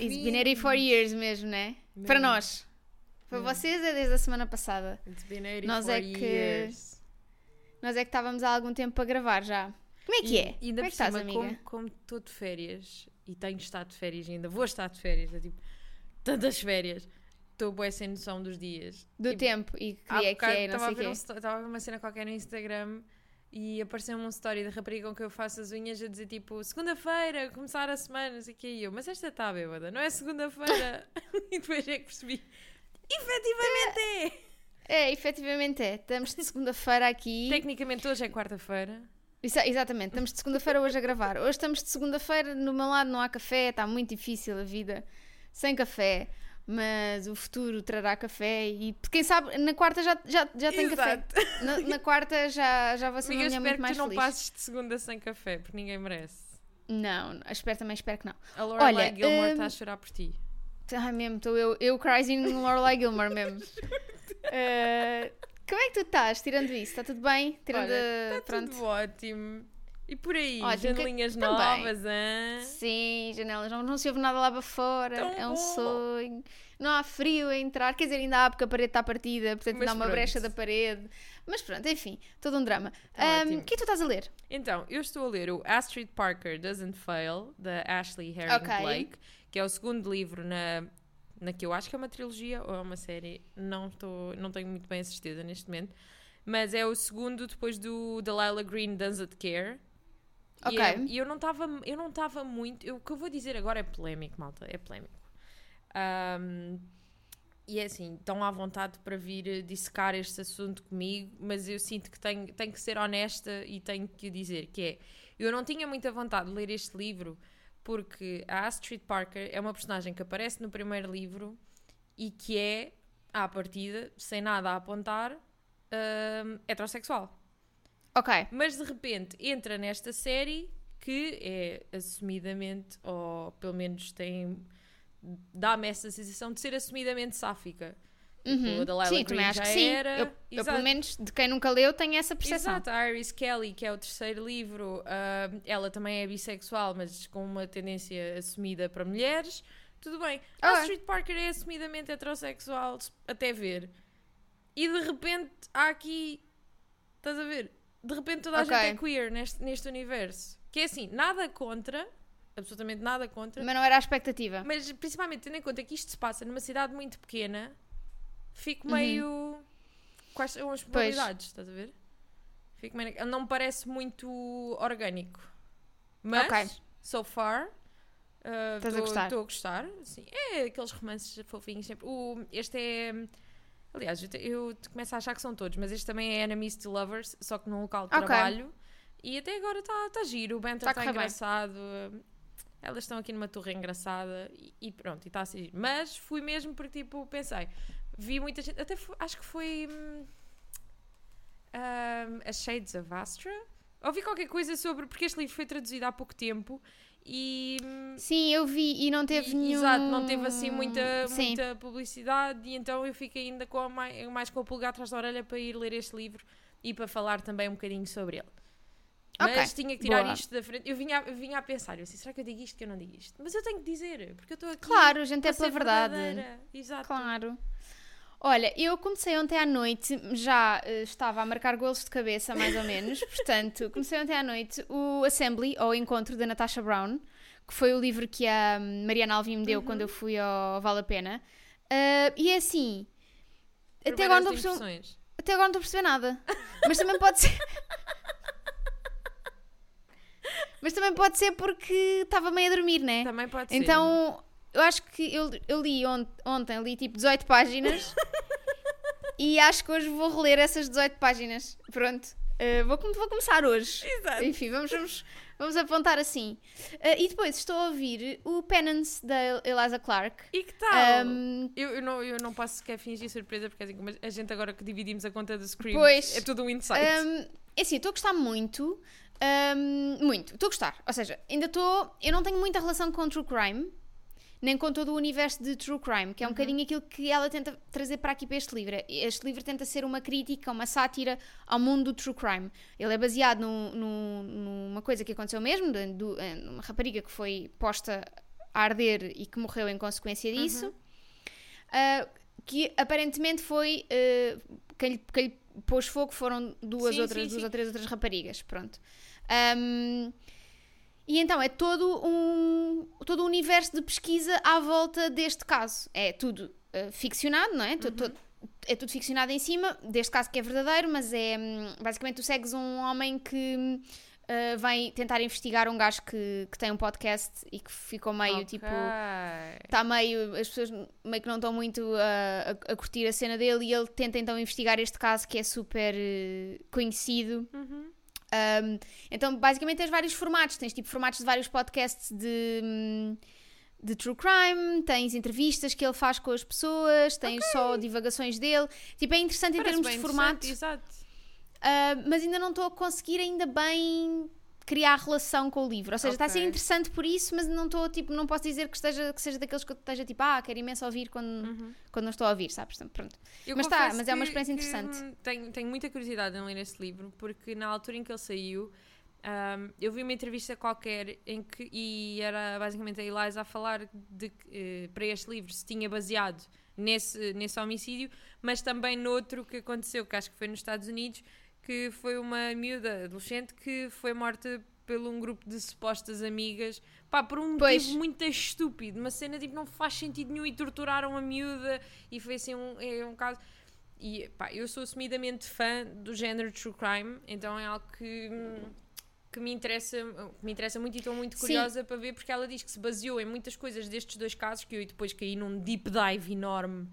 It's been 84 years mesmo, né? Mesmo. Para nós. Para vocês é desde a semana passada. It's been 84 nós é que, years. Nós é que estávamos há algum tempo para gravar já. Como é que e, é? Ainda Como é que estás, amiga? como, como estou de férias e tenho estado de férias e ainda vou estar de férias, é tipo, tantas férias, estou boa sem noção dos dias. Do E tempo e que é que é, não sei a o quê. Estava a ver uma cena qualquer no Instagram e apareceu-me um story da rapariga com que eu faço as unhas a dizer tipo segunda-feira, começar a semana, não sei o que e eu, mas esta está bêbada, não é segunda-feira? e depois é que percebi, efetivamente é! É, efetivamente é. Estamos de segunda-feira aqui. Tecnicamente hoje é quarta-feira. Exa- exatamente, estamos de segunda-feira hoje a gravar. Hoje estamos de segunda-feira, no meu lado não há café, está muito difícil a vida sem café. Mas o futuro trará café e quem sabe na quarta já, já, já tem café. Na, na quarta já, já vou ser Amiga, uma mulher espero muito que mais tu não feliz. passes de segunda sem café, porque ninguém merece. Não, não, espero também, espero que não. A Lorelai Olha, Gilmore hum, está a chorar por ti. Ai mesmo, estou eu, eu no Lorelai Gilmore mesmo. Eh, como é que tu estás, tirando isso? Está tudo bem? Tirando, Olha, está pronto. tudo ótimo. E por aí, Ótimo, janelinhas novas, hã? Sim, janelas, não, não se ouve nada lá para fora, Tão é um bom. sonho. Não há frio a entrar, quer dizer, ainda há porque a parede está partida, portanto Mas ainda há uma pronto. brecha da parede. Mas pronto, enfim, todo um drama. Tá. O que é que tu estás a ler? Então, eu estou a ler o Astrid Parker Doesn't Fail, da Ashley Herring Ok. Blake, que é o segundo livro na, na que eu acho que é uma trilogia ou é uma série, não, estou, não tenho muito bem a certeza neste momento, mas é o segundo depois do Delilah Green Doesn't Care. E, Ok. e eu não estava eu não estava muito. eu- o que eu vou dizer agora é polémico, malta. É polémico. Ahm, e é assim, estão à vontade para vir eh, dissecar este assunto comigo, mas eu sinto que tenho, tenho que ser honesta e tenho que dizer, que é, eu não tinha muita vontade de ler este livro porque a Astrid Parker é uma personagem que aparece no primeiro livro e que é, à partida, sem nada a apontar, ahm, heterossexual. Ok, Mas de repente entra nesta série que é assumidamente, ou pelo menos tem. dá-me essa sensação de ser assumidamente sáfica. Uhum. a Delilah sim, também acho já que sim. era. Eu, eu, pelo menos, de quem nunca leu, tenho essa percepção. Exato, a Iris Kelly, que é o terceiro livro, ah, ela também é bissexual, mas com uma tendência assumida para mulheres. Tudo bem. A Ok. Astrid Parker é assumidamente heterossexual, até ver. E de repente há aqui. Estás a ver? De repente toda a Ok. gente é queer neste, neste universo. Que é assim, nada contra, absolutamente nada contra, Mas não era a expectativa. mas principalmente tendo em conta que isto se passa numa cidade muito pequena, fico Uhum. meio. Quais são as probabilidades? Estás a ver? Fico meio... Não me parece muito orgânico. Mas, Ok. so far. Estás a gostar? Estou a gostar. Sim, é aqueles romances fofinhos sempre. O, este é. Aliás, eu, te- eu te- começo a achar que são todos, mas este também é Enemies to Lovers, só que num local de Ok. trabalho. E até agora está tá giro, o banter Tá a está correr bem. engraçado. Elas estão aqui numa torre engraçada e, e pronto, e está giro. Mas fui mesmo porque, tipo, pensei, vi muita gente, até foi- acho que foi hum, hum, A Shades of Astra. Ouvi qualquer coisa sobre, porque este livro foi traduzido há pouco tempo e. Sim, eu vi e não teve e- nenhum. Exato, não teve assim muita, Sim. muita publicidade e então eu fiquei ainda com a mais, mais com a pulga atrás da orelha para ir ler este livro e para falar também um bocadinho sobre ele. Mas tinha que tirar boa. isto da frente. Eu vinha, eu vinha a pensar, eu assim, será que eu digo isto que eu não digo isto? Mas eu tenho que dizer, porque eu estou aqui. Claro, a gente é pela verdade. Exato. Claro. Olha, eu comecei ontem à noite, já eh, estava a marcar golos de cabeça, mais ou menos, portanto, comecei ontem à noite o Assembly, ou Encontro, da Natasha Brown, que foi o livro que a hum, Mariana Alvim me Uhum. deu quando eu fui ao Vale a Pena. Ah, e é assim, até agora, não estou a perceber, impressões. até agora não estou a perceber nada. Mas também pode ser. Mas também pode ser porque estava meio a dormir, né? Também pode ser. Então, eu acho que eu, eu li ont- ontem, li tipo 18 páginas e acho que hoje vou reler essas 18 páginas. Pronto. Uh, vou, vou começar hoje. Exato. Enfim, vamos, vamos, vamos apontar assim. Uh, e depois estou a ouvir o Penance da Eliza Clark. E que tal? Um, Eu, eu, não, eu não posso sequer fingir surpresa, porque assim, como a gente agora que dividimos a conta do Scream, Pois. é tudo um insight. um, é assim, estou a gostar muito. um, muito. Estou a gostar. Ou seja, ainda estou. Eu não tenho muita relação com True Crime. Nem com todo o universo de True Crime, que é um bocadinho aquilo que ela tenta trazer para aqui para este livro. Este livro tenta ser uma crítica, uma sátira ao mundo do True Crime. Ele é baseado num- num- numa coisa que aconteceu mesmo, de, do- eh, numa rapariga que foi posta a arder e que morreu em consequência disso. Uh, que aparentemente foi uh, quem, lhe, quem lhe pôs fogo foram duas Sim, outras, sim, duas sim. ou três outras raparigas, pronto. Um, e então é todo um, todo um universo de pesquisa à volta deste caso. É tudo uh, ficcionado, não é? Tu- tu- é tudo ficcionado em cima, deste caso que é verdadeiro, mas é hum, basicamente tu segues um homem que uh, vai tentar investigar um gajo que, que tem um podcast e que ficou meio Ok. tipo está meio, as pessoas meio que não estão muito a, a- a curtir a cena dele e ele tenta então investigar este caso que é super eh, conhecido. Uhum. Um, então, basicamente, tens vários formatos. Tens tipo formatos de vários podcasts de, hum, de true crime, tens entrevistas que ele faz com as pessoas, tens só divagações dele. Tipo, é interessante em Parece termos bem de formato, Exato. uh, mas ainda não estou a conseguir ainda bem criar relação com o livro. Ou seja, está a ser interessante por isso, mas não estou, tipo, não posso dizer que, esteja, que seja daqueles que eu esteja tipo, ah, quero imenso ouvir quando, Uhum. quando não estou a ouvir, sabes? Pronto. Eu Mas tá, confesso mas é uma que- experiência que, interessante. hum, Tenho, tenho muita curiosidade em ler esse livro, porque na altura em que ele saiu, hum, eu vi uma entrevista qualquer em que, e era basicamente a Eliza a falar de que, eh, para este livro se tinha baseado nesse, nesse homicídio, mas também noutro que aconteceu, que acho que foi nos Estados Unidos, que foi uma miúda adolescente que foi morta por um grupo de supostas amigas, pá, por um Pois. motivo muito estúpido, uma cena tipo não faz sentido nenhum e torturaram a miúda e foi assim um, é um caso. E pá, eu sou assumidamente fã do género true crime, então é algo que, que me, interessa, que me interessa muito e estou muito Sim. curiosa para ver, porque ela diz que se baseou em muitas coisas destes dois casos, que eu depois caí num deep dive enorme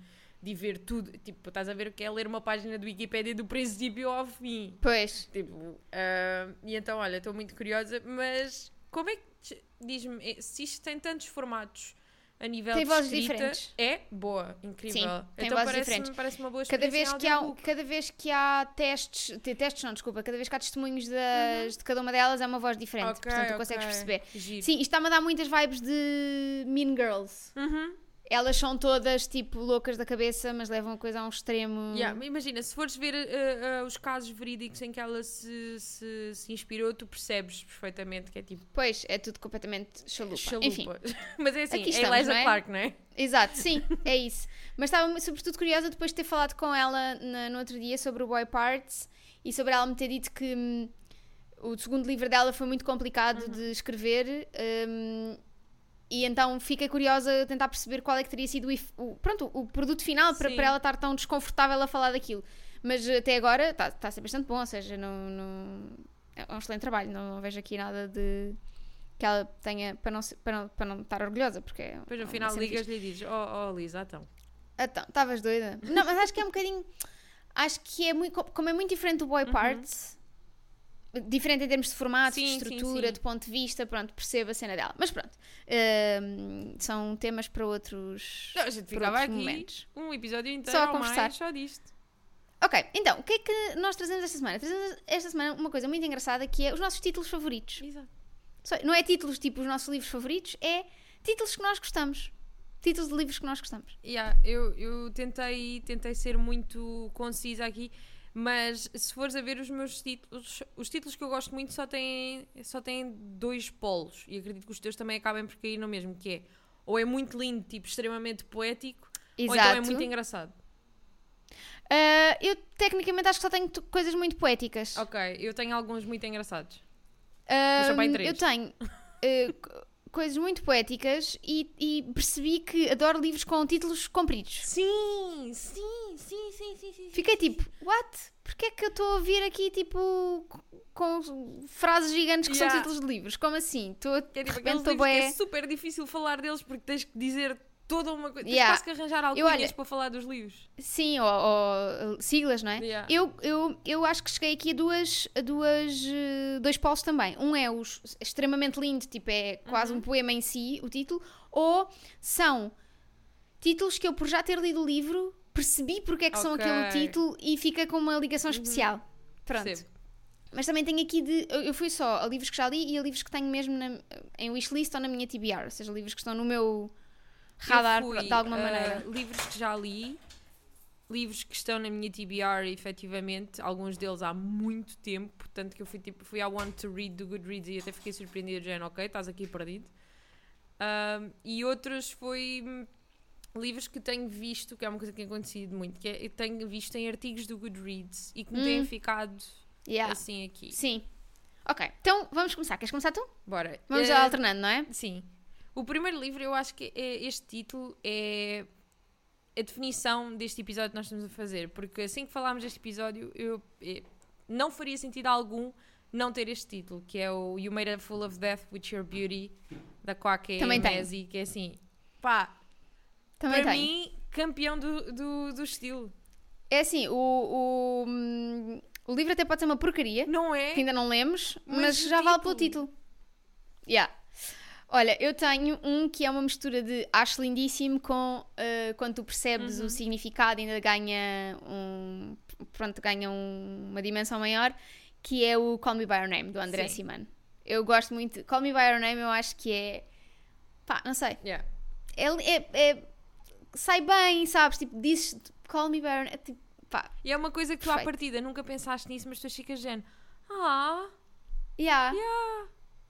de ver tudo. Tipo, estás a ver o que é ler uma página do Wikipedia do princípio ao fim. Pois. Tipo, ah, e então, olha, estou muito curiosa, mas como é que diz-me, eh, se isto tem tantos formatos a nível Tem de vozes escrita, diferentes. é boa, incrível. Sim, tem então vozes parece-me diferentes. parece uma boa Cada vez, que há, cada vez que há testes, te- testes não, desculpa, cada vez que há testemunhos das, de cada uma delas é uma voz diferente, Uhum. Ok, portanto tu consegues ok. perceber. Giro. Sim, isto está-me a dar muitas vibes de Mean Girls. Uhum. Elas são todas tipo loucas da cabeça, mas levam a coisa a um extremo. Yeah, imagina, se fores ver eh, eh, os casos verídicos em que ela se, se, se inspirou, tu percebes perfeitamente que é tipo Pois, é tudo completamente chalupa. chalupa. Enfim, mas é assim, Aqui é estamos, Eliza não é? Clark, não é? exato, sim, é isso. Mas estava sobretudo curiosa depois de ter falado com ela na- no outro dia sobre o Boy Parts e sobre ela me ter dito que hum, o segundo livro dela foi muito complicado Uhum. de escrever. hum, e então fiquei curiosa a tentar perceber qual é que teria sido o, o- pronto, o produto final para, para ela estar tão desconfortável a falar daquilo. Mas até agora está tá a ser bastante bom, ou seja, não, não- é um excelente trabalho. Não, não vejo aqui nada de que ela tenha para não, para não, para não estar orgulhosa, porque é Depois é no final ligas-lhe e dizes: Oh, oh Lisa, então. Então, estavas doida? Não, mas acho que é um bocadinho. Acho que é muito. Como é muito diferente do Boy Parts, diferente em termos de formato, de. Sim, sim, estrutura, sim. de ponto de vista, pronto, percebo a cena dela. Mas pronto, hum, são temas para outros, Não, a gente ficava aqui momentos. um episódio inteiro Só a conversar. mais só disto. Ok, então, o que é que nós trazemos esta semana? Trazemos esta semana uma coisa muito engraçada que é os nossos títulos favoritos. Exato. Só- Não é títulos tipo os nossos livros favoritos, é títulos que nós gostamos. Títulos de livros que nós gostamos. Yeah, eu, eu tentei, tentei ser muito concisa aqui, mas se fores a ver os meus títulos, os títulos que eu gosto muito só têm, só têm dois polos, e acredito que os teus também acabem por cair no mesmo, que é ou é muito lindo, tipo extremamente poético, ou então é muito engraçado. Ah, eu tecnicamente acho que só tenho coisas muito poéticas. Ok, eu tenho alguns muito engraçados. Três. eu tenho co- coisas muito poéticas e, e percebi que adoro livros com títulos compridos. Sim, sim, sim, sim, sim, sim. Fiquei tipo, what? Porquê é que eu estou a ouvir aqui tipo com frases gigantes que Yeah. são títulos de livros? Como assim? Estou é de tipo repente estou bué... é super difícil falar deles porque tens que dizer toda uma coisa. Yeah. Tens que arranjar Eu, alcunhas olha- para falar dos livros. Sim, ou, ou, siglas, não é? Yeah. Eu, eu, eu acho que cheguei aqui a duas, a duas, eh, dois polos também. Um é os extremamente lindo, tipo, é quase Uhum. um poema em si, o título, ou são títulos que eu, por já ter lido o livro, percebi porque é que são Ok. aquele título e fica com uma ligação especial. Pronto. Percebo. Mas também tenho aqui de. Eu eu fui só a livros que já li e a livros que tenho mesmo na- em wishlist ou na minha TBR, ou seja, livros que estão no meu radar fui, de alguma ah, maneira. Livros que já li, livros que estão na minha TBR, efetivamente, alguns deles há muito tempo, tanto que eu fui, tipo, fui à Want to Read do Goodreads e até fiquei surpreendida, já ok, estás aqui perdido. Um, e outros foi hum, livros que tenho visto, que é uma coisa que tem acontecido muito, que é, eu tenho visto em artigos do Goodreads e que me têm Hum. ficado Yeah. assim aqui. Sim. Ok, então vamos começar. Queres começar tu? Bora. Vamos já alternando, não é? Sim. O primeiro livro, eu acho que é, este título é a definição deste episódio que nós estamos a fazer, porque assim que falámos deste episódio, eu, eh, não faria sentido algum não ter este título, que é o You Made a Fool of Death with Your Beauty, da Quaque Também tem. Messi, que é assim, pá, Também para tenho. mim, campeão do, do, do estilo. É assim, o, o, o livro até pode ser uma porcaria, Não é? que ainda não lemos, mas, Mas já vale pelo título. título. Yeah. Olha, eu tenho um que é uma mistura de acho lindíssimo com uh, quando tu percebes Uhum. o significado ainda ganha um pronto, ganha um- uma dimensão maior, que é o Call Me By Your Name, do André Sim. Eu gosto muito. Call Me By Your Name eu acho que é pá, não sei. Yeah. É, é- é- sai bem, sabes? Tipo, dizes Call Me By Your Name. Tipo, pá, E é uma coisa que tu à Perfeito. partida nunca pensaste nisso, mas tu ficas género. Ah, yeah. yeah.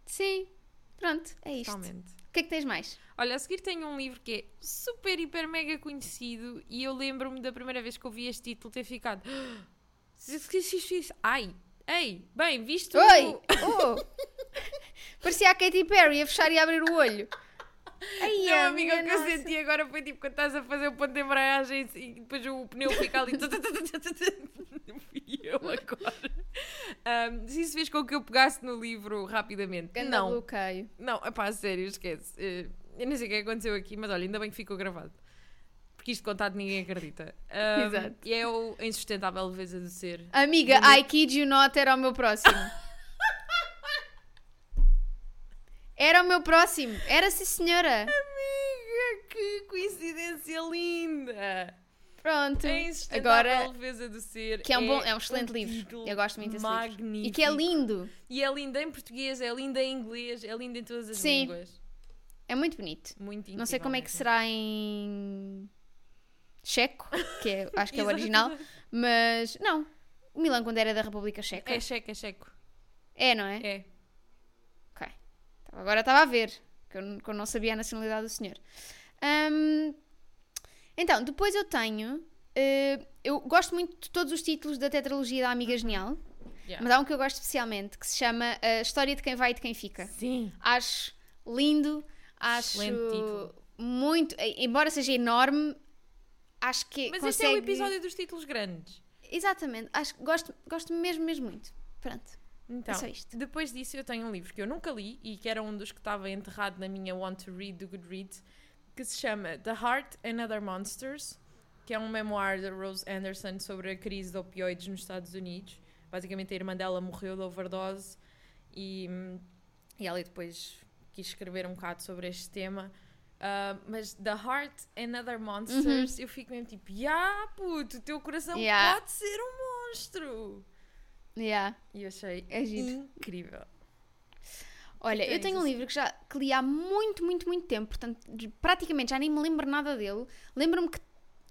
Sim. Pronto, é isto. Totalmente. O que é que tens mais? Olha, a seguir tenho um livro que é super, hiper, mega conhecido e eu lembro-me da primeira vez que eu vi este título ter ficado. Ai, ei, bem, visto. Oi! Oh! Parecia a Katy Perry a fechar e a abrir o olho. Ai, Não, amiga, o que eu nossa. senti agora foi tipo quando estás a fazer o ponto de embreagem e depois o pneu fica ali. Fui eu agora. Ahm, se isso fez com que eu pegasse no livro rapidamente. Ganda não, bloqueio. não, é pá, sério, esquece. Eh, Eu nem sei o que aconteceu aqui, mas olha, ainda bem que ficou gravado. Porque isto contado ninguém acredita. Ahm, Exato. E é o Insustentável Leveza do Ser. Amiga, I kid you not era o meu próximo. Era o meu próximo. Era sim, senhora. Amiga, que coincidência linda! Pronto. A Insustentável Agora, Leveza do Ser. que é um, bom, é um excelente livro. título Eu gosto muito desse livro. magnífico. E que é lindo. E é linda em português, é linda em inglês, é linda em todas as Sim. línguas. É muito bonito. Muito Não sei como é que será em checo, que é, acho que é o original, mas não. O Milão quando era da República Checa. É checo, é checo. É, não é? É. Agora estava a ver, que eu, que eu não sabia a nacionalidade do senhor. Ahm, então, depois eu tenho. eh, eu gosto muito de todos os títulos da tetralogia da Amiga Genial, Yeah. mas há um que eu gosto especialmente que se chama A História de Quem Vai e de Quem Fica. Sim. Acho lindo, acho Excelente título. muito. eh, Embora seja enorme, acho que. Mas consegue... este é o episódio dos títulos grandes. Exatamente, acho gosto, gosto mesmo, mesmo muito. Pronto, Então, é só isto. depois disso eu tenho um livro que eu nunca li e que era um dos que estava enterrado na minha Want to Read do Goodreads, que se chama The Heart and Other Monsters, que é um memoir da Rose Anderson sobre a crise de opioides nos Estados Unidos. Basicamente a irmã dela morreu de overdose e, e ela depois quis escrever um bocado sobre este tema. Ah, mas The Heart and Other Monsters, eu fico mesmo tipo, ya puto, o teu coração Yeah. pode ser um monstro. Yeah. E eu achei É giro. incrível. Olha, eu tens, tenho um livro que já que li há muito, muito, muito tempo, portanto, praticamente já nem me lembro nada dele. Lembro-me que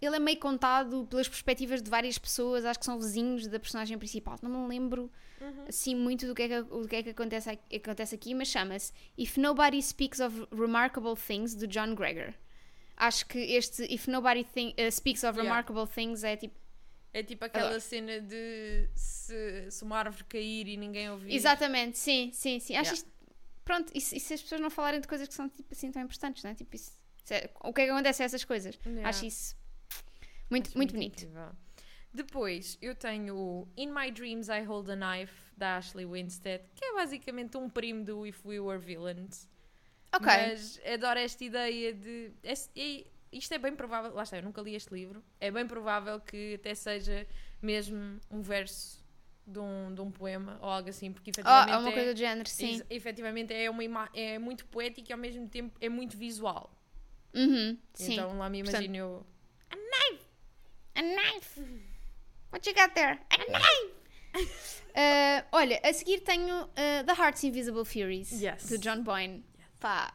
ele é meio contado pelas perspectivas de várias pessoas, acho que são vizinhos da personagem principal. Não me lembro Uhum. assim muito do que é que, do que, é que acontece, aqui- acontece aqui, mas chama-se If Nobody Speaks of Remarkable Things, do John Gregor. Acho que este If Nobody Think- uh, Speaks of Yeah. Remarkable Things é tipo. É tipo aquela Adoro. cena de se, se uma árvore cair e ninguém ouvir. Exatamente, sim, sim, sim. Acho Yeah. isto. Pronto, e se, e se as pessoas não falarem de coisas que são tipo, assim tão importantes, não é? Tipo, isso, é- o que é que acontece a essas coisas? Yeah. Acho isso muito, Acho muito bonito. incrível. Depois eu tenho o In My Dreams I Hold a Knife da Ashley Winstead, que é basicamente um primo do If We Were Villains. Ok. Mas adoro esta ideia de. é- é- isto é bem provável. Lá está, eu nunca li este livro. É bem provável que até seja mesmo um verso de um, de um poema ou algo assim, porque Oh, efetivamente. é uma é- coisa do género, sim. Efetivamente é, uma é muito poético e ao mesmo tempo é muito visual. Uhum, sim. Então lá me imagino eu. A knife! What you got there? A knife! Uh, olha, a seguir tenho uh, The Heart's Invisible Furies, Yes. do John Boyne. Pá,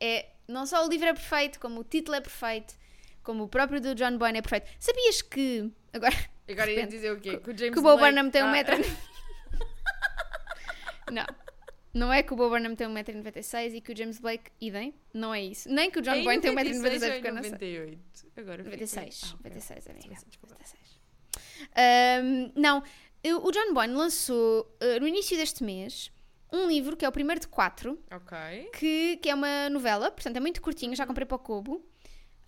é, não só o livro é perfeito, como o título é perfeito, como o próprio do John Boyne é perfeito. Sabias que. Agora, Agora ia repente, dizer o quê? Que o James que o Bo Blake- Burnham tem um Ah, metro. não. Não é que o Bo Burnham tem 1,96m e que o James Blake, idem. Não é isso. Nem que o John Em Boyne tem 96 1,96m, ou em porque eu não sei. 98? Agora fiquei- 96. Ah, ok. 96, amiga. Sim, desculpa. 96. Ahm, não, o John Boyne lançou ah, no início deste mês um livro que é o primeiro de quatro, Ok. que, que é uma novela, portanto é muito curtinho, já comprei para o Kobo,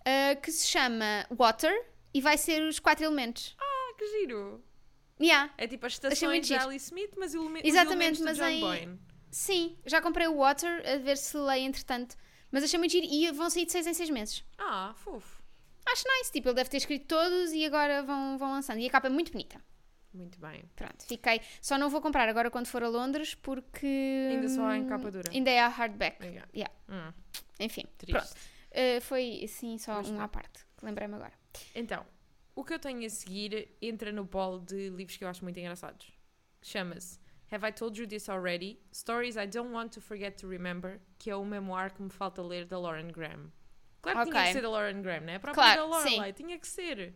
ah, que se chama Water e vai ser os quatro elementos. Ah, que giro. Yeah, É tipo as estações de. Alice Smith, mas o eleme- Exatamente, mas John em- Boyne. sim, já comprei o Water, a ver se leio entretanto. Mas achei muito giro e vão sair de seis em seis meses. Ah, fofo. Acho nice, tipo, ele deve ter escrito todos e agora vão, vão lançando. E a capa é muito bonita. Muito bem. Pronto, fiquei. Só não vou comprar agora quando for a Londres porque. Ainda só há em hum, capa dura. Ainda é a hardback. Yeah. Yeah. Hum, Enfim, triste. pronto. Uh, foi assim só Pois um não. à parte, que lembrei-me agora. Então, o que eu tenho a seguir entra no bolo de livros que eu acho muito engraçados. Chama-se Have I Told You This Already? Stories I Don't Want to Forget to Remember, que é o memoir que me falta ler da Lauren Graham. Claro que tinha Ok. que ser da Lauren Graham, né? A própria Claro, da. Lorelai, tinha que ser.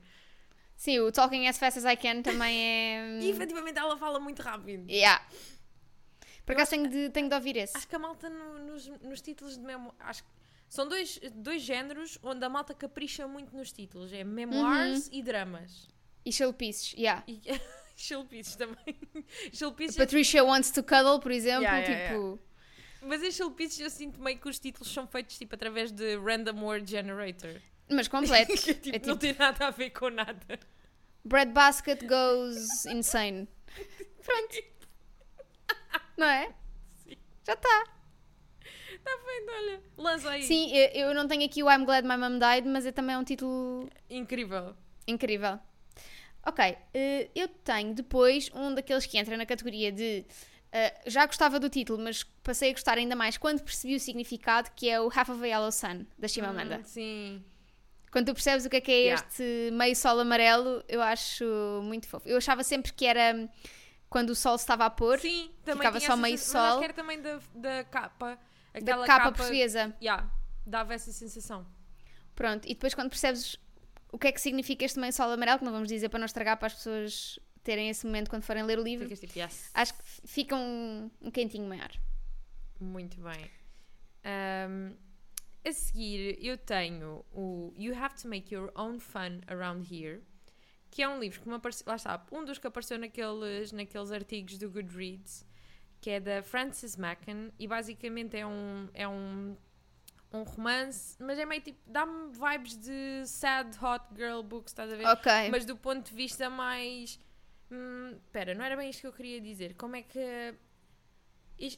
Sim, o Talking as Fast as I Can também é. E efetivamente ela fala muito rápido. Yeah. Por acaso tenho de, tenho de ouvir esse. Acho que a malta no- nos, nos títulos de memoir. Acho que são dois, dois géneros onde a malta capricha muito nos títulos: é memoirs Uhum. e dramas. E Showpieces, yeah. E Shilpices também. Shilpices Patricia Wants to Cuddle, por exemplo, Yeah, yeah, tipo. Mas em Shilpices eu sinto meio que os títulos são feitos tipo através de Random Word Generator. Mas completo. Que, tipo, é não tipo, tem nada a ver com nada. Breadbasket goes insane. Pronto. Não é? Sim. Já está. Está feito, olha. Lança aí. Sim, eu, eu não tenho aqui o I'm Glad My Mom Died, mas é também um título Incrível. incrível. Ok, eh, eu tenho depois um daqueles que entra na categoria de eh, já gostava do título, mas passei a gostar ainda mais quando percebi o significado, que é o Half of a Yellow Sun, da Chimamanda. Hum, sim. Quando tu percebes o que é que é Yeah. este meio sol amarelo, eu acho muito fofo. Eu achava sempre que era quando o sol estava a pôr, Sim, também Ficava só meio sensação, mas acho sol. que era também da, da capa. da Aquela capa, portuguesa. Yeah, dava essa sensação. Pronto, e depois quando percebes o que é que significa este meio sol amarelo, que não vamos dizer para não estragar para as pessoas terem esse momento quando forem ler o livro, Ficas tipo, yes. acho que fica um, um quentinho maior. Muito bem. Ahm, a seguir, eu tenho o You Have to Make Your Own Fun Around Here, que é um livro que me apareceu, lá está, um dos que apareceu naqueles, naqueles artigos do Goodreads, que é da Frances Macken, e basicamente é um, é um, um romance, mas é meio tipo, dá-me vibes de sad hot girl books, estás a ver? Ok. mas do ponto de vista mais. Hum, Espera, não era bem isto que eu queria dizer. Como é que.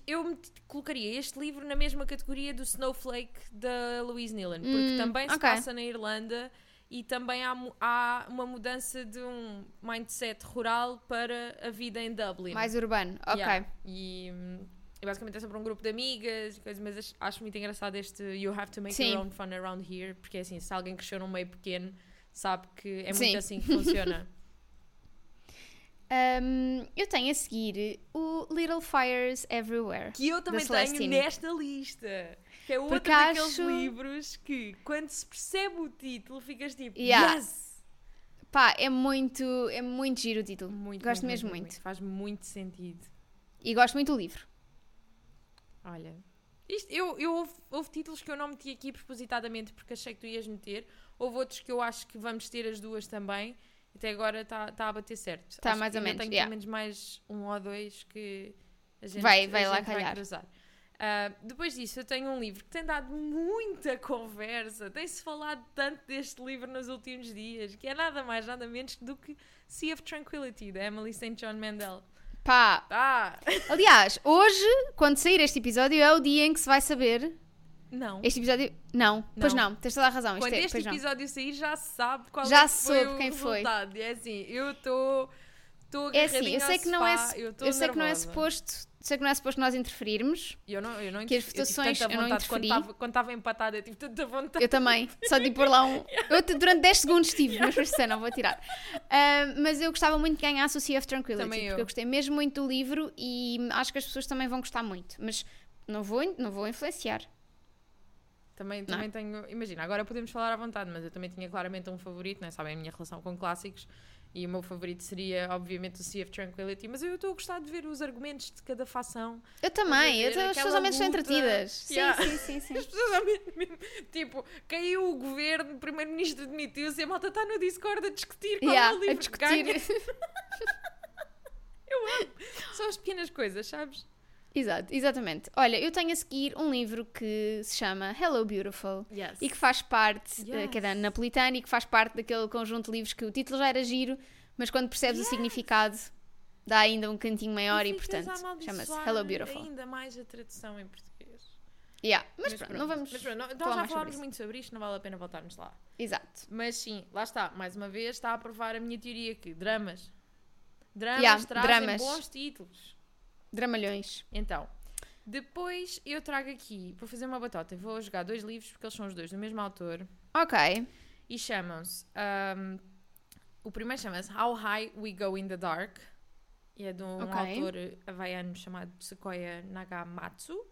Eu colocaria este livro na mesma categoria do Snowflake da Louise Nealon, porque Hum, também se ok. passa na Irlanda e também há, há uma mudança de um mindset rural para a vida em Dublin. Mais urbano, ok. Yeah. E, e basicamente é sobre um grupo de amigas, e coisas, mas acho- muito engraçado este You Have to Make Sim. Your Own Fun Around Here, porque é assim, se alguém cresceu num meio pequeno, sabe que é Sim. muito assim que funciona. Um, eu tenho a seguir o Little Fires Everywhere. que eu também tenho nesta lista. Que é outro Porque daqueles acho- livros que, quando se percebe o título, ficas tipo, Yeah. yes! Pá, é muito, é muito giro o título. Muito, Gosto mesmo muito. Faz muito sentido. E gosto muito do livro. Olha, isto, eu, eu houve, houve títulos que eu não meti aqui propositadamente porque achei que tu ias meter. Houve outros que eu acho que vamos ter as duas também. Até agora está tá a bater certo. Tá Acho mais ou menos, Tenho yeah. pelo menos mais um ou dois que a gente Vai- a vai lá gente calhar. cruzar. Ah, depois disso, eu tenho um livro que tem dado muita conversa. Tem-se falado tanto deste livro nos últimos dias, que é nada mais, nada menos do que Sea of Tranquility, da Emily St. John Mandel. Pá, Ah! aliás, hoje, quando sair este episódio, é o dia em que se vai saber. Não. Este episódio. Não, pois Não. não, tens toda a razão. Quando é, este pois não. episódio sair, já sabe qual Já é soube o quem foi. É assim, eu estou estou É assim, agarradinha eu sei que não é, eu, eu sei que não é suposto, sei que não é suposto nós interferirmos. Eu não, eu não que as eu tive votações tanta eu não interferi. estava- Quando estava empatada, eu tive tanta vontade. Eu também, só de pôr lá um. Eu te- durante 10 segundos estive, mas pensei, não vou tirar. Ah, mas eu gostava muito de ganhar a Sea of Tranquility, Também porque eu. eu gostei mesmo muito do livro e acho que as pessoas também vão gostar muito. Mas não vou, não vou influenciar. Também, Não. também tenho. Imagina, agora podemos falar à vontade, mas eu também tinha claramente um favorito, né? sabem a minha relação com clássicos. E o meu favorito seria, obviamente, o Sea of Tranquility. Mas eu estou a gostar de ver os argumentos de cada facção. Eu também, eu, as pessoas ao menos são entretidas. Sim, Yeah. sim, sim, sim. As pessoas ao mesmo- Tipo, caiu o governo, o primeiro-ministro demitiu-se e a malta está no Discord a discutir qual Yeah, é o livro a que discutir. ganha. São as pequenas coisas, sabes? Exato, exatamente. Olha, eu tenho a seguir um livro que se chama Hello Beautiful Yes. e que faz parte, eh, Yes. que é da Napolitana e que faz parte daquele conjunto de livros que o título já era giro, mas quando percebes Yes. o significado dá ainda um cantinho maior e, ficas portanto chama-se Hello Beautiful. ainda mais a tradução em português. Yeah. Mas, pronto, não vamos. Mas pronto, não- nós já falámos muito sobre isto, não vale a pena voltarmos lá. Exato. Mas sim, lá está, mais uma vez está a provar a minha teoria que dramas. Dramas Yeah, trazem dramas. bons títulos. Dramalhões. Então, depois eu trago aqui, vou fazer uma batota, vou jogar dois livros porque eles são os dois do mesmo autor Ok. e chamam-se. ahm, o primeiro chama-se How High We Go in the Dark e é de um Ok. autor havaiano chamado Sequoia Nagamatsu.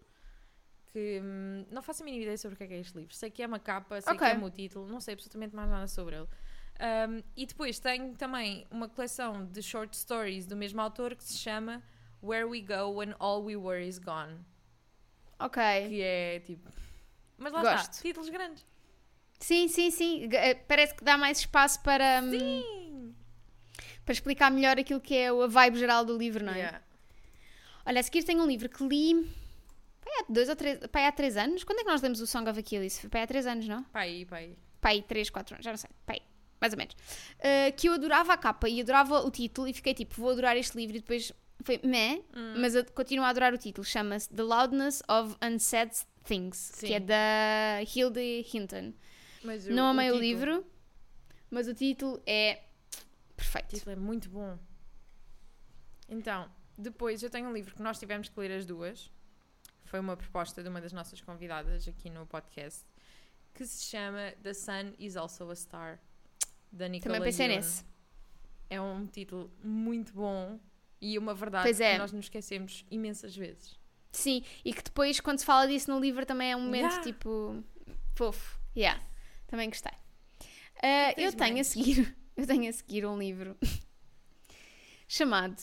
Que hum, não faço a mínima ideia sobre o que é, que é este livro. Sei que é uma capa, sei Ok. que é o título, não sei absolutamente mais nada sobre ele. Um, e depois tenho também uma coleção de short stories do mesmo autor que se chama Where We Go When All We Were Is Gone. Ok. Que é tipo. Mas lá Gosto. está, títulos grandes. Sim, sim, sim. Eh, Parece que dá mais espaço para, hum, Sim! para explicar melhor aquilo que é a vibe geral do livro, não é? Yeah. Olha, a seguir tenho um livro que li pai, há dois ou três, pai, há três anos. Quando é que nós lemos o Song of Achilles? Foi pai, há três anos, não? Pai, pai. Pai, três, quatro anos, já não sei. Pai, mais ou menos. Uh, que eu adorava a capa e adorava o título e fiquei tipo, vou adorar este livro e depois foi meh, Hum. mas eu continuo a adorar o título. Chama-se The Loudness of Unsaid Things, Sim. que é da Hilde Hinton. Não amei o, título- livro, mas o título é O perfeito. título é muito bom. Então, depois eu tenho um livro que nós tivemos que ler as duas. Foi uma proposta de uma das nossas convidadas aqui no podcast. Que se chama The Sun is Also a Star. Da Nicola Também pensei nesse. É um título muito bom e uma verdade Pois é. que nós nos esquecemos imensas vezes. Sim, e que depois, quando se fala disso no livro, também é um momento Yeah. tipo fofo. Yeah, também gostei. Tens eu tenho a seguir, eu tenho a seguir um livro chamado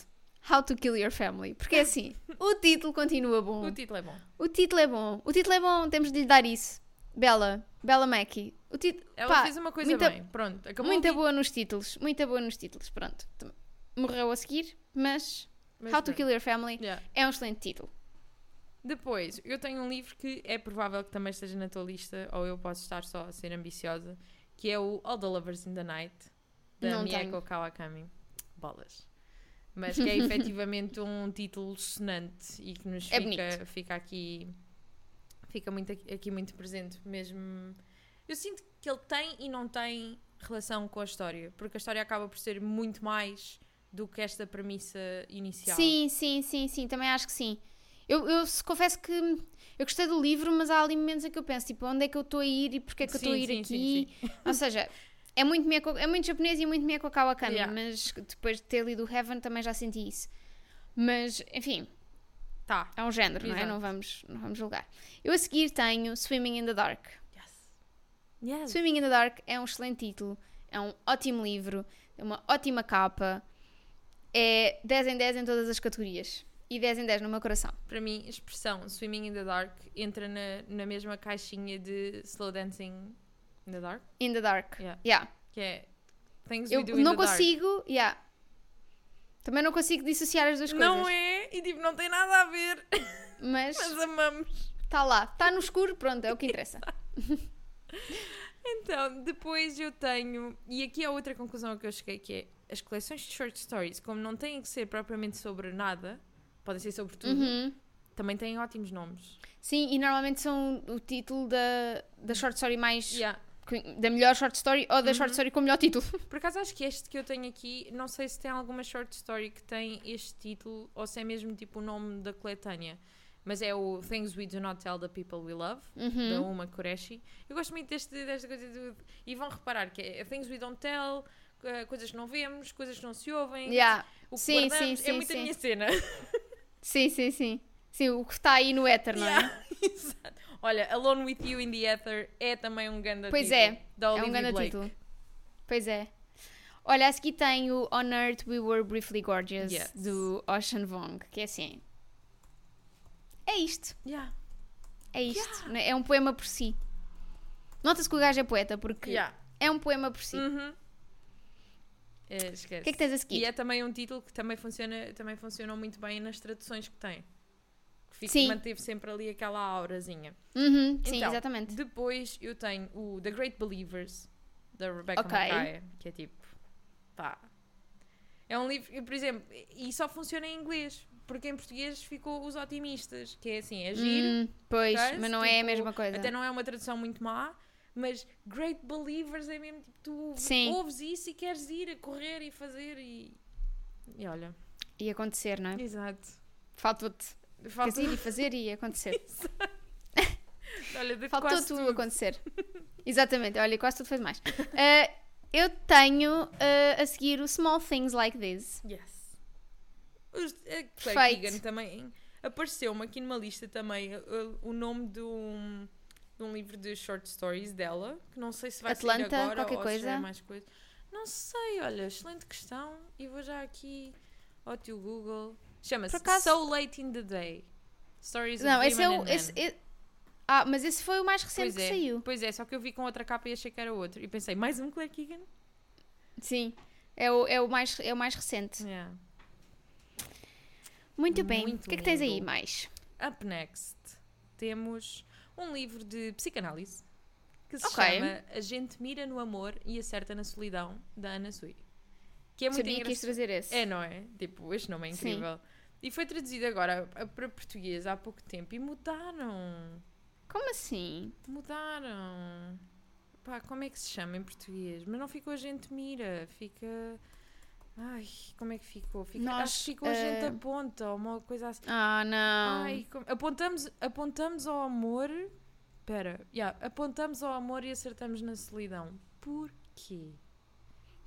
How to Kill Your Family, porque é assim, o título continua bom. O título é bom. O título é bom. O título é bom, temos de lhe dar isso. Bela, Bela Mackey. O título, Ela pá, fez uma coisa muita- bem. Pronto, acabou muito o boa nos títulos, muito boa nos títulos, pronto. Morreu a seguir, mas, Mas How to pronto. Kill Your Family Yeah. é um excelente título. Depois, eu tenho um livro que é provável que também esteja na tua lista, ou eu posso estar só a ser ambiciosa, que é o All the Lovers in the Night, da Não Mieko tenho. Kawakami. Bolas. Mas que é efetivamente um título sonante e que nos É fica, bonito. fica aqui fica muito aqui muito presente mesmo. Eu sinto que ele tem e não tem relação com a história, porque a história acaba por ser muito mais do que esta premissa inicial. Sim, sim, sim, sim, também acho que sim. Eu, eu confesso que eu gostei do livro, mas há ali momentos em que eu penso, tipo, onde é que eu estou a ir e porque é que eu estou a Sim, ir sim, aqui? sim, Ou seja, é muito, Miyako, é muito japonês e muito Miyako Kawakami, Yeah. mas depois de ter lido Heaven também já senti isso. Mas, enfim, Tá. é um género, não é? Exato. Não vamos, não vamos julgar. Eu a seguir tenho Swimming in the Dark. Yes. Yes. Swimming in the Dark é um excelente título, é um ótimo livro, é uma ótima capa, é 10 em 10 em todas as categorias e 10 em 10 no meu coração. Para mim, a expressão Swimming in the Dark entra na, na mesma caixinha de Slow Dancing in the Dark, In the Dark. Yeah. Yeah. que é Things Eu não the Dark. consigo, yeah. Também não consigo dissociar as duas Não coisas. é, e tipo, não tem nada a ver, Mas mas amamos. está lá, está no escuro, pronto, é o que interessa. Então, depois eu tenho, e aqui é outra conclusão que eu cheguei, que é as coleções de short stories, como não têm que ser propriamente sobre nada, podem ser sobre tudo, Uhum. também têm ótimos nomes. Sim, e normalmente são o título da, da short story mais. Yeah. da melhor short story ou da Uhum. short story com o melhor título. Por acaso acho que este que eu tenho aqui, não sei se tem alguma short story que tem este título ou se é mesmo tipo o nome da coletânea. Mas é o Things We Do Not Tell the People We Love, da Uhum. Uma Qureshi. Eu gosto muito deste, desta coisa. De, e vão reparar que é Things We Don't Tell, eh, coisas que não vemos, coisas que não se ouvem. Yeah. O que Sim, guardamos sim, é sim, muito a sim. minha cena. Sim, sim, sim. Sim, o que está aí no éter, não é? Yeah, exato. Olha, Alone With You in the Ether é também um grande Pois título. é, Da É um grande Blake. título. Pois é. Olha, a seguir tem o On Earth We Were Briefly Gorgeous, Yes. do Ocean Vong, que é assim. É isto, Yeah. é isto. né? É um poema por si. Nota-se que o gajo é poeta, porque Yeah. é um poema por si. Uhum. É, esquece. O que é que tens a seguir? E é também um título que também funciona, também funcionou muito bem nas traduções que tem. Que Sim. manteve sempre ali aquela aurazinha. Uhum, sim, Então, exatamente. Depois eu tenho o The Great Believers, da Rebecca Ok. Mackay, que é tipo, pá. É um livro, por exemplo, e só funciona em inglês, porque em português ficou Os Otimistas, que é assim, é giro, Hum, pois, mas não é a Tipo, mesma coisa. até não é uma tradução muito má, mas Great Believers é mesmo tipo, tu Sim. ouves isso e queres ir a correr e fazer e. E olha, E acontecer, não é? exato. Faltou-te. Queres ir e fazer e acontecer. olha, de Faltou tudo tudo. acontecer. Exatamente, olha, quase tudo fez mais. Ah, eu tenho ah, a seguir o Small Things Like This. Yes. Os, a Claire Perfeito. Keegan também apareceu-me aqui numa lista também uh, uh, o nome de um, de um livro de short stories dela, que não sei se vai Atlanta, sair agora qualquer ou se é coisa? mais coisa. Não sei, olha, excelente questão. E vou já aqui ao teu Google. Chama-se acaso- So Late in the Day. Stories Não, of esse é o. esse- Men. e- ah, mas esse foi o mais recente Pois que é, saiu. pois é, só que eu vi com outra capa e achei que era outro. E pensei, mais um Claire Keegan? Sim. É o, é, o mais, é o mais recente. Yeah. Muito bem. Muito o que é que tens aí mais? Up next temos um livro de psicanálise que se Ok. chama A Gente Mira no Amor e Acerta na Solidão, da Ana Sui. Que é muito Sabia que engraçado. trazer esse. É, não é? Tipo, este nome é Sim. incrível. E foi traduzido agora para português há pouco tempo e mudaram. Como assim? Mudaram. Pá, como é que se chama em português? Mas não ficou A Gente Mira, fica. Ai, como é que ficou? Fica... Nós, Acho que ficou A Gente eh, Aponta, ou uma coisa assim. Ah, não. Ai, como- apontamos, apontamos ao amor. Espera, yeah, apontamos ao amor e acertamos na solidão. Porquê?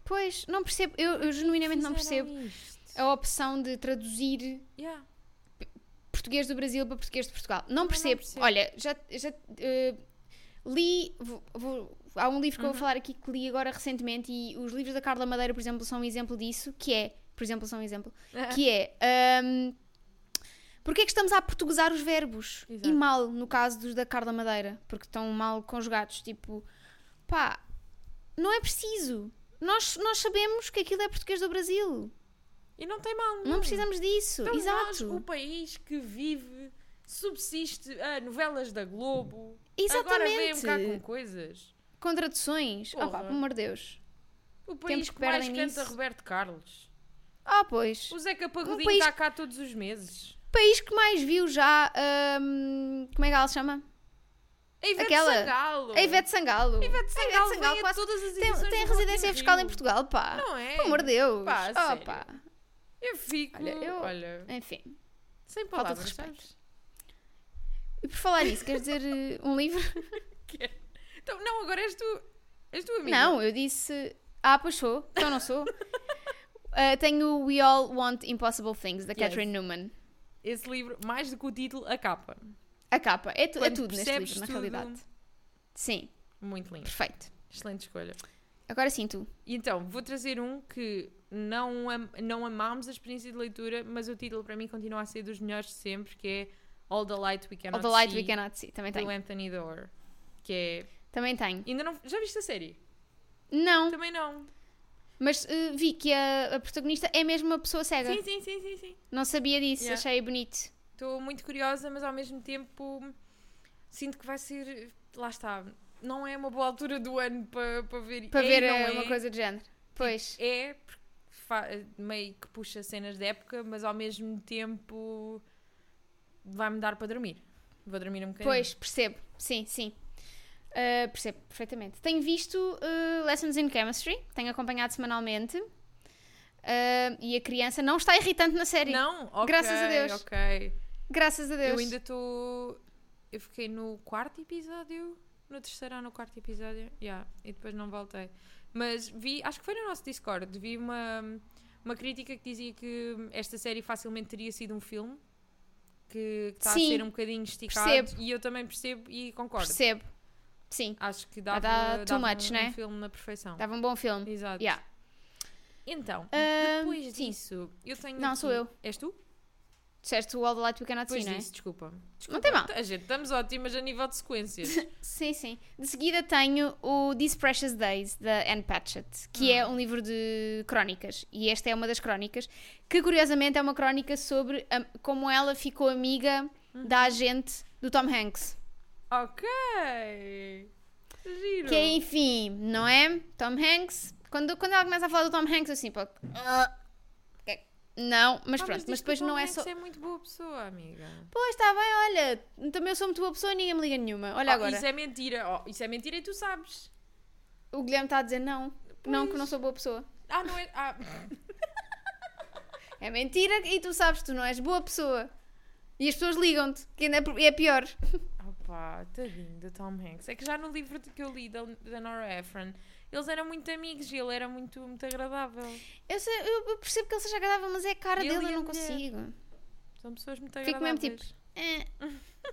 Pois, não percebo. Eu, eu genuinamente não percebo isto? a opção de traduzir Yeah. português do Brasil para português de Portugal. Não não percebo. percebo. Olha, já, já eh, li. vou- vou- há um livro que eu Uhum. vou falar aqui que li agora recentemente e os livros da Carla Madeira, por exemplo, são um exemplo disso, que é. Por exemplo, são um exemplo. Que é. ahm, porque é que estamos a portuguesar os verbos? E Exato. mal, no caso dos da Carla Madeira, porque estão mal conjugados. Tipo, pá, não é preciso. Nós, nós sabemos que aquilo é português do Brasil. E não tem mal. Não precisamos disso. Então nós, Exato. o país que vive, subsiste a novelas da Globo. Agora Exatamente. vem cá com coisas. Com traduções. Oh, pá, pelo amor de Deus. O país que que, mais canta nisso. Roberto Carlos. Ah, pois. O Zeca Pagodinho país- está cá todos os meses. País que mais viu já. ahm, como é que ela se chama? A Ivete Aquela- Sangalo. A Ivete Sangalo. A Ivete Sangalo, a quase- todas as tem, tem residência fiscal em. Portugal, pá. Não é? Pelo amor de Deus. Pá, oh, pá. Eu fico, Olha, olha, eu- Enfim. sem falta de palavras, respeito. sabes? E por falar nisso, queres dizer eh, um livro? Que é- Então, não, agora és tu, és tu amiga. Não, eu disse. Ah, pois sou. Então não sou. Ah, tenho o We All Want Impossible Things, da Yes. Catherine Newman. Esse livro, mais do que o título, a capa. A capa. É, tu- é tudo neste livro, na tudo, realidade. Sim, Muito lindo. perfeito. Excelente escolha. Agora sim, tu. E então, vou trazer um que não, am não amámos a experiência de leitura, mas o título para mim continua a ser dos melhores de sempre, que é All the Light We Cannot All the Light See, We Cannot See. Também do tenho. Anthony Doerr. Que é... Também tenho. Ainda não... Já viste a série? Não, Também não. mas eh, vi que a, a protagonista é mesmo uma pessoa cega. Sim, sim, sim, sim, sim. Não sabia disso, Yeah. achei bonito. Estou muito curiosa, mas ao mesmo tempo sinto que vai ser. Lá está. Não é uma boa altura do ano para para ver. Para é ver não é. uma coisa do género. Pois. É, porque meio que puxa cenas de época, mas ao mesmo tempo vai-me dar para dormir. Vou dormir um bocadinho. Pois, percebo. Sim, sim. Uh, percebo perfeitamente. Tenho visto uh, Lessons in Chemistry, tenho acompanhado semanalmente. Uh, e a criança não está irritante na série. Não? Ok, Graças a Deus. Ok. Graças a Deus. Eu ainda estou. Eu fiquei no quarto episódio. No terceiro ou no quarto episódio. Yeah, e depois não voltei. Mas vi, acho que foi no nosso Discord, vi uma, uma crítica que dizia que esta série facilmente teria sido um filme. Que está a ser um bocadinho esticado. percebo. E eu também percebo e concordo. Percebo. Sim, Acho que dava, Dá too dava much, um, né? um filme na perfeição. dava um bom filme. Exato. Yeah. Então, Ah, depois sim. disso, eu tenho. Não, aqui- sou eu. És tu? Disseste o All the Light We Cannot Depois See, não é? disso, desculpa. Não tem mal. A gente, estamos ótimas a nível de sequências. Sim, sim. De seguida tenho o These Precious Days, da Anne Patchett, que é um livro de crónicas. E esta é uma das crónicas, que curiosamente é uma crónica sobre a- como ela ficou amiga da agente do Tom Hanks. Ok. Giro. Que enfim, não é? Tom Hanks. Quando, quando ela começa a falar do Tom Hanks, assim, pô. ah. Não, mas Ah, pronto, mas que depois não é só. é muito boa pessoa, amiga. Pois está bem, olha, também eu sou muito boa pessoa e ninguém me liga nenhuma. Olha Oh, agora. Isso é mentira. Oh, isso é mentira e tu sabes. O Guilherme está a dizer não. Não, que Pois. não sou boa pessoa. Ah, não é. Ah, É mentira e tu sabes, tu não és boa pessoa. E as pessoas ligam-te, que ainda é é pior. Opa, tadinho do Tom Hanks. É que já no livro que eu li da, da Nora Ephron, eles eram muito amigos e ele era muito, muito agradável. Eu, sei- eu- percebo que ele seja agradável, mas é a cara Ele dele, eu não consigo. São pessoas muito Fico agradáveis. mesmo tipo, É.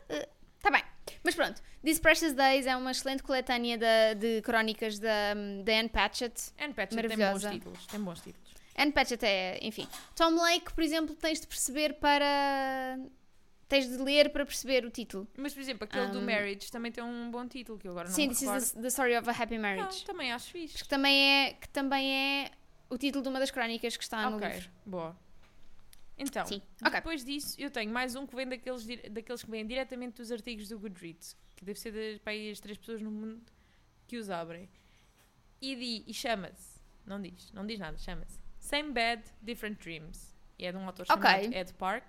Eh, Tá bem. Mas pronto, These Precious Days é uma excelente coletânea da- de crónicas da, da Anne Patchett. Anne Patchett tem bons títulos. Tem bons títulos. Anne Patchett é, enfim. Tom Lake, por exemplo, tens de perceber para. Tens de ler para perceber o título. Mas, por exemplo, aquele do Um, Marriage também tem um bom título que eu agora não Sim, me This recordo. is the, the Story of a Happy Marriage. também acho fixe. Que também, é, que também é o título de uma das crónicas que está no ok, livro. boa. Então, Sim, ok. depois disso, eu tenho mais um que vem daqueles, dire- daqueles que vêm diretamente dos artigos do Goodreads, que deve ser das, para aí as três pessoas no mundo que os abrem. E, di- e chama-se, não diz, não diz nada, chama-se Same Bed, Different Dreams. E é de um autor Ok. chamado Ed Park.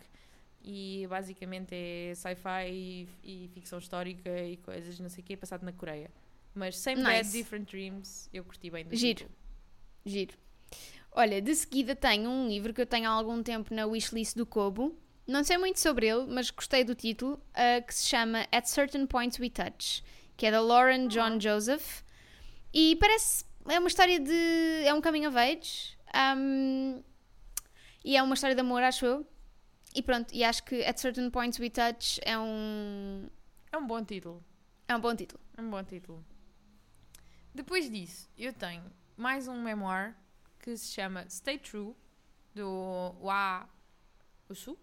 E basicamente é sci-fi e, e ficção histórica e coisas, não sei o que, passado na Coreia. Mas Same Nice. Different Dreams, eu curti bem do Giro. título. Giro. Olha, de seguida tenho um livro que eu tenho há algum tempo na wishlist do Kobo. Não sei muito sobre ele, mas gostei do título, ah, que se chama At Certain Points We Touch, que é da Lauren John Joseph. E parece. É uma história de. É um coming of age. ahm, e é uma história de amor, acho eu. E pronto, e acho que At Certain Points We Touch é um. É um bom título. É um bom título. É um bom título. Depois disso, eu tenho mais um memoir que se chama Stay True, do Wa Usu,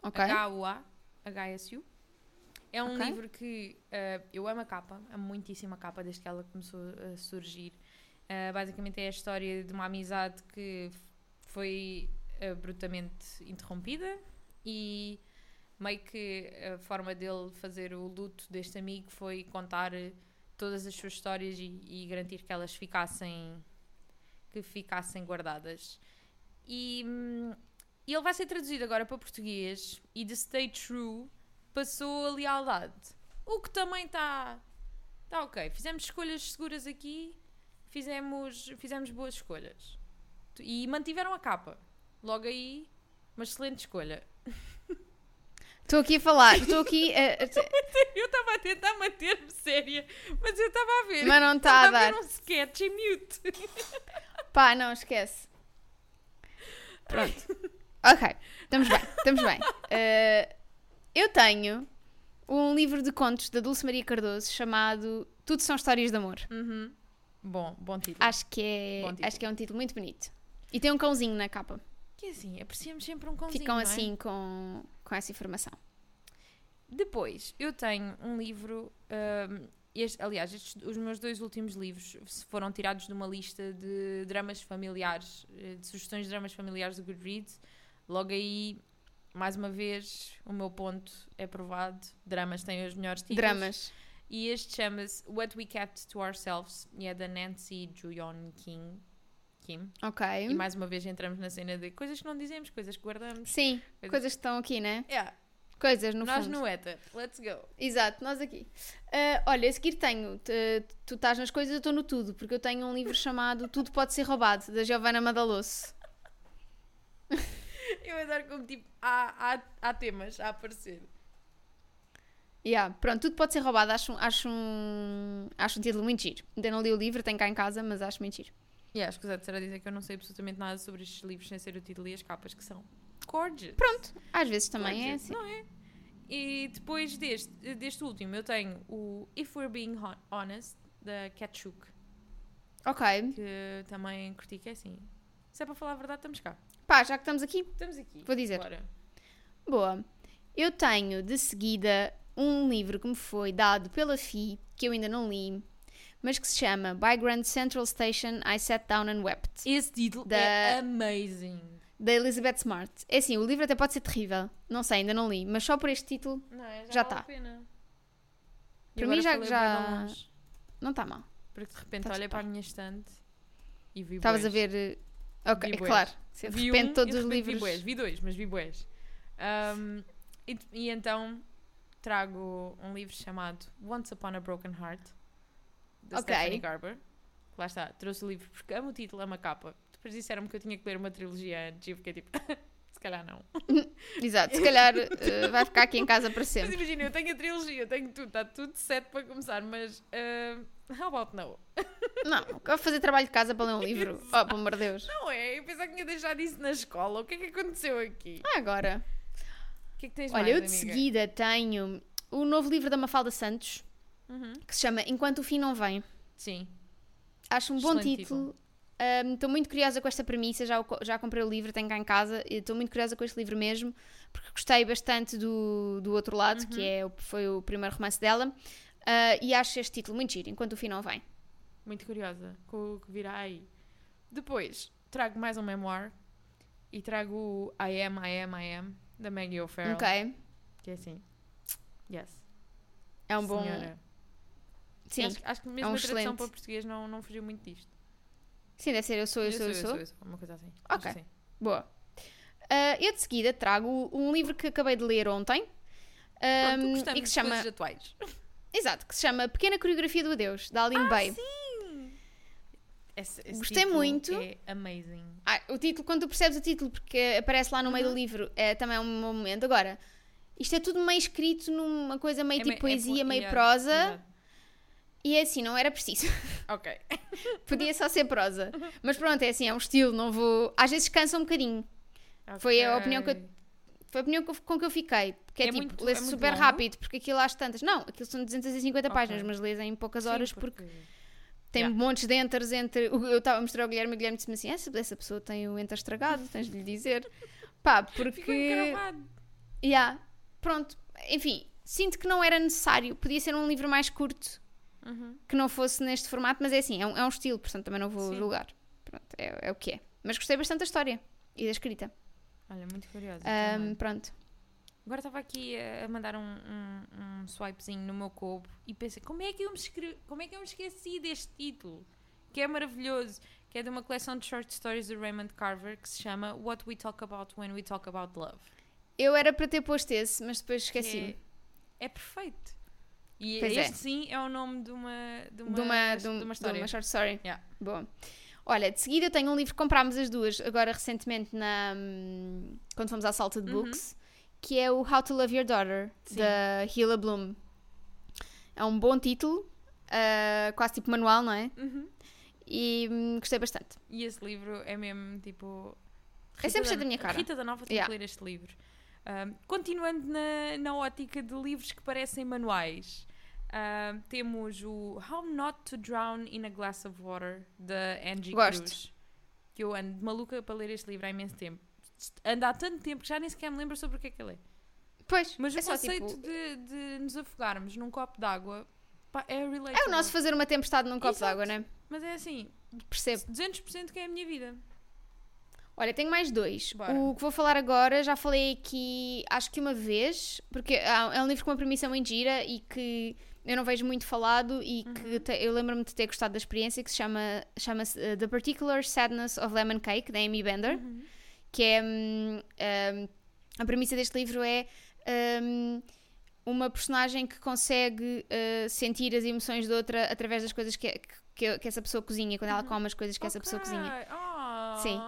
Ok? H-U-A, H-S-U. É um Ok. livro que eh, eu amo a capa, amo muitíssimo a capa desde que ela começou a surgir. Eh, basicamente é a história de uma amizade que foi brutalmente interrompida e meio que a forma dele fazer o luto deste amigo foi contar todas as suas histórias e, e garantir que elas ficassem que ficassem guardadas. E, e ele vai ser traduzido agora para português e de Stay True passou a lealdade. O que também está tá ok. Fizemos escolhas seguras aqui, fizemos, fizemos boas escolhas. E mantiveram a capa. Logo aí, uma excelente escolha. Estou aqui a falar, estou aqui a- a- Eu estava a tentar manter-me séria, mas eu estava a ver. Mas não está a Estava dar. ver um sketch em mute. Pá, não, esquece. Pronto. Ok, estamos bem, estamos bem. Eh, eu tenho um livro de contos da Dulce Maria Cardoso chamado Tudo são Histórias de Amor. Uhum. Bom, bom título. Acho que, é, Bom título. acho que é um título muito bonito. E tem um cãozinho na capa. Que é assim, apreciamos sempre um cãozinho, Ficam é? assim com, com essa informação. Depois, eu tenho um livro. hum, este- aliás, estes- os meus dois últimos livros foram tirados de uma lista de dramas familiares, eh, de sugestões de dramas familiares do Goodreads. Logo aí, mais uma vez, o meu ponto é provado. Dramas têm os melhores títulos. Dramas. E este chama-se What We Kept to Ourselves e é da Nancy Juyon King. Ok. E mais uma vez entramos na cena de coisas que não dizemos, coisas que guardamos. Sim, Coisas- coisas que estão aqui, né? Yeah, Coisas, no nós fundo. no ETA. Let's go. Exato, nós aqui. Ah, olha, a seguir tenho. te- tu estás nas coisas, eu estou no tudo, porque eu tenho um livro chamado Tudo Pode Ser Roubado, da Giovanna Madalosso. Eu adoro como tipo há, há, há temas a aparecer. Yeah, pronto, tudo pode ser roubado. Acho, acho, um, acho um título muito giro. Ainda não li o livro, tenho cá em casa, mas acho muito giro. E acho que o Zé será dizer que eu não sei absolutamente nada sobre estes livros sem ser o título e as capas que são gorgeous. Pronto, às vezes também é Gorgeous, assim. Não é? E depois deste, deste último eu tenho o If We're Being Hon- Honest da Ketchuk, Ok, que também curti que é assim. Se é para falar a verdade, estamos cá. Pá, já que estamos aqui, Estamos aqui. Vou dizer. Bora. boa. Eu tenho de seguida um livro que me foi dado pela FI, que eu ainda não li, mas que se chama By Grand Central Station I Sat Down and Wept, Esse título Da- é amazing. da Elizabeth Smart. É assim, o livro até pode ser terrível, não sei, ainda não li, mas só por este título Não, é, Já vale tá. a pena. E Para mim já- já- longe, não está mal. Porque de repente Tá olhei para a minha estante e vi Estavas a ver. eh, Ok, bués. claro. De Vi repente um todos de os repente livros. Vi, bués. vi dois, mas vi bués. Um, e, e então trago um livro chamado Once Upon a Broken Heart, da Ok. Stephanie Garber. Lá está, trouxe o livro porque amo o título, amo a capa. Depois disseram-me que eu tinha que ler uma trilogia antes e eu fiquei tipo, se calhar não. Exato, se calhar eh, vai ficar aqui em casa para Mas sempre. imagina, eu tenho a trilogia, eu tenho tudo, está tudo set para começar, mas uh, how about no? Não, vou fazer trabalho de casa para ler um livro. Oh, pelo amor de Deus. Não é, eu pensava que tinha deixado isso na escola. O que é que aconteceu aqui? Ah, agora. O que é que tens Olha, mais, eu de amiga? seguida tenho o novo livro da Mafalda Santos, Uhum. que se chama Enquanto o Fim Não Vem. Sim. Acho um bom Excelente título. Ahm, Estou muito curiosa com esta premissa, já, já comprei o livro, tenho cá em casa. e Estou muito curiosa com este livro mesmo, porque gostei bastante do, do outro lado, que é, foi o primeiro romance dela. Ah, e acho este título muito giro, Enquanto o Fim Não Vem. Muito curiosa com o que virá aí. Depois, trago mais um memoir e trago o I Am, I Am, I Am, da Maggie O'Farrell. Ok? Que é assim. Yes. É um bom. Sim, Acho, acho que mesmo um a tradução excelente. para português não, não fugiu muito disto. sim, deve ser Eu Sou, Eu, Sou, Eu Sou. eu sou. Uma coisa assim. Ok. Acho que sim. Boa. Ah, eu de seguida trago um livro que acabei de ler ontem. Pronto, ahm, gostamos e que se chama. atuais. Exato, que se chama Pequena Coreografia do Adeus, da Aline Bay. Sim! Esse, esse Gostei muito. É amazing. Ah, o título, quando tu percebes o título, porque aparece lá no meio do livro, é também é um bom momento. Agora, isto é tudo meio escrito numa coisa meio É tipo me- poesia, é meio prosa. E é assim, não era preciso. Ok. Podia só ser prosa. Mas pronto, é assim, é um estilo, não vou. Às vezes cansa um bocadinho. Foi a opinião que eu-. Foi a opinião com que eu fiquei. Porque é, É tipo, muito- lê-se é super longo? rápido, porque aquilo às tantas. Não, aquilo são 250 Ok. páginas, mas lês em poucas Sim, horas porque porque... tem Yeah. montes de enters entre. Eu estava a mostrar ao Guilherme e o Guilherme disse-me assim: essa, essa pessoa tem o enter estragado, tens de lhe dizer. Pá, porque. Yeah, pronto. Enfim, sinto que não era necessário. Podia ser um livro mais curto Uhum. que não fosse neste formato, mas é assim, é um, é um estilo, portanto também não vou Sim. julgar. Pronto, é, é o que é. Mas gostei bastante da história e da escrita. Olha, muito curiosa. Também. pronto. Agora estava aqui a mandar um, um, um swipezinho no meu cubo e pensei, como é, que eu me escre... como é que eu me esqueci deste título? Que é maravilhoso. Que é de uma coleção de short stories do Raymond Carver que se chama What We Talk About When We Talk About Love. Eu era para ter posto esse, mas depois esqueci-me. É, é perfeito. E Pois é. este sim é o nome de uma, de uma, de uma, de, de um- uma história. de uma short story. Yeah. Boa. Olha, de seguida eu tenho um livro que comprámos as duas agora recentemente na, hum, quando fomos à Salted Uhum. Books, que é o How to Love Your Daughter, Sim. da Hila Bloom. É um bom título, ah, quase tipo manual, não é? Uhum. E hum, gostei bastante. E esse livro é mesmo tipo. É 100% da minha cara. Rita da Nova tem Yeah. que ler este livro. Ahm, continuando na, na ótica de livros que parecem manuais, ahm, temos o How Not to Drown in a Glass of Water, da Angie Gosto. Cruz. Que eu ando maluca para ler este livro há imenso tempo. Ando há tanto tempo que já nem sequer me lembro sobre o que é que ele é. Pois, Mas é o conceito tipo. de, de nos afogarmos num copo d'água é relatable. É o nosso fazer uma tempestade num copo d'água, né? Mas é assim, Percebo. 200% que é a minha vida. Olha, tenho mais dois. Bora. O que vou falar agora, já falei aqui, acho que uma vez, porque é um livro com uma premissa muito gira e que eu não vejo muito falado e Uhum. que te- eu lembro-me de ter gostado da experiência, que se chama chama-se uh, The Particular Sadness of Lemon Cake, da Amy Bender, Uhum. que é hum, hum, a premissa deste livro é hum, uma personagem que consegue uh, sentir as emoções de outra através das coisas que, que, que essa pessoa cozinha, quando ela come as coisas que essa pessoa cozinha. Ok. Ah. Sim.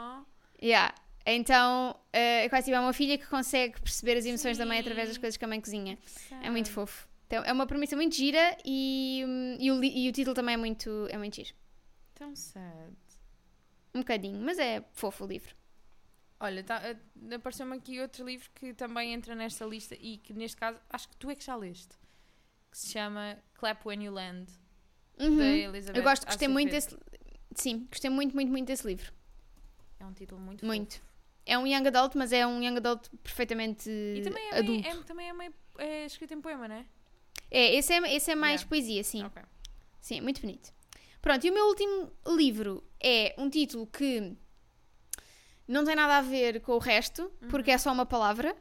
Yeah. Então, uh, quase tipo, é uma filha que consegue perceber as emoções da mãe Sim. através das coisas que a mãe cozinha. É Ah. muito fofo. Então, é uma premissa muito gira e, e, o, e o título também é muito, é muito giro. Tão sad. Um bocadinho, mas é fofo o livro. Olha, tá, eh, apareceu-me aqui outro livro que também entra nesta lista e que neste caso acho que tu é que já leste. Que se chama Clap When You Land, da Uhum. Elizabeth Eu gosto, gostei muito desse. Sim, gostei muito, muito, muito desse livro. É um título muito Muito. fofo. É um young adult, mas é um young adult perfeitamente E também é, adulto. meio, é, também é, meio, é escrito em poema, não é? É, esse é, esse é mais Yeah. poesia, sim. Ok. Sim, é muito bonito. Pronto, e o meu último livro é um título que não tem nada a ver com o resto, porque é só uma palavra,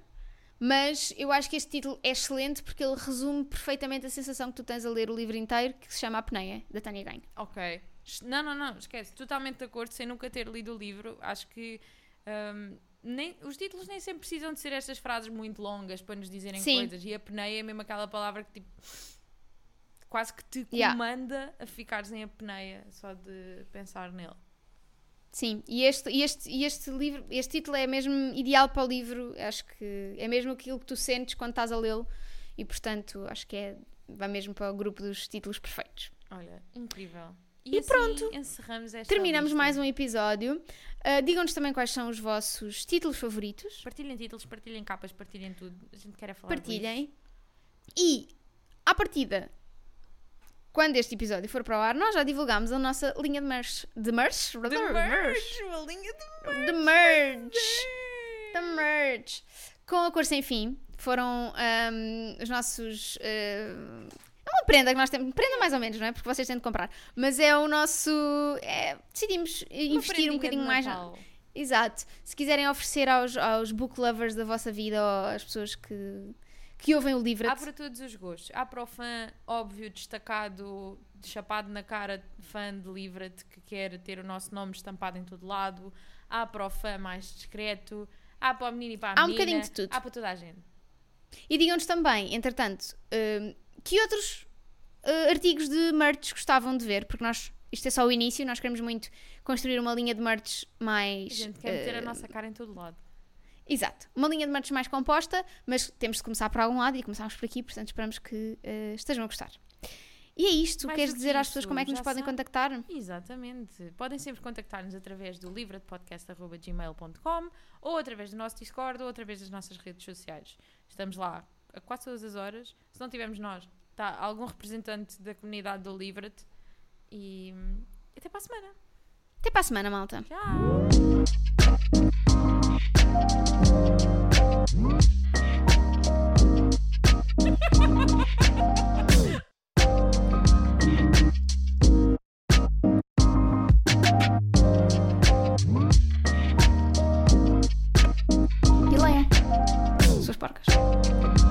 mas eu acho que este título é excelente porque ele resume perfeitamente a sensação que tu tens a ler o livro inteiro, que se chama A Peneia, da Tânia Ganho. Ok. Não, não, não, esquece. Totalmente de acordo, sem nunca ter lido o livro. Acho que hum, nem, os títulos nem sempre precisam de ser estas frases muito longas para nos dizerem Sim. coisas. E a peneia é mesmo aquela palavra que tipo. quase que te Yeah. comanda a ficares em apneia só de pensar nele. Sim, e este, e este, e este livro, este título é mesmo ideal para o livro, acho que é mesmo aquilo que tu sentes quando estás a lê-lo e portanto acho que é, vai mesmo para o grupo dos títulos perfeitos. Olha, incrível. E assim pronto. encerramos esta Terminamos lista. mais um episódio. Ah, Digam-nos também quais são os vossos títulos favoritos. Partilhem títulos, partilhem capas, partilhem tudo. A gente quer é falar de Partilhem. E, à partida, quando este episódio for para o ar, nós já divulgámos a nossa linha de merch. De merch? De merch, uma linha de De merch! Da merch! Com a cor sem fim. Foram ahm, os nossos. é uma prenda que nós temos. Prenda mais ou menos, não é? Porque vocês têm de comprar. Mas é o nosso. é, decidimos investir um bocadinho mais. Exato. Se quiserem oferecer aos, aos book lovers da vossa vida ou às pessoas que, que ouvem o livro. Há para todos os gostos. Há para o fã óbvio, destacado, chapado na cara, fã de Livra-te, que quer ter o nosso nome estampado em todo lado. Há para o fã mais discreto. Há para o menino e para a Há um menina. bocadinho de tudo. Há para toda a gente. E digam-nos também, entretanto, hum, que outros uh, artigos de merch gostavam de ver, porque nós, isto é só o início, nós queremos muito construir uma linha de merch A mais. gente quer meter a uh, nossa cara em todo lado. Exato, uma linha de merch mais composta, mas temos de começar por algum lado e começámos por aqui, portanto esperamos que uh, estejam a gostar. E é isto, Mais queres dizer às pessoas isso, como é que nos podem sabe. contactar? Exatamente. Podem sempre contactar-nos através do livradepodcast.gmail.com ou através do nosso Discord ou através das nossas redes sociais. Estamos lá a quase todas as horas. Se não tivermos nós, está algum representante da comunidade do Livra-te. E até para a semana. Até para a semana, malta. Tchau! E porcas.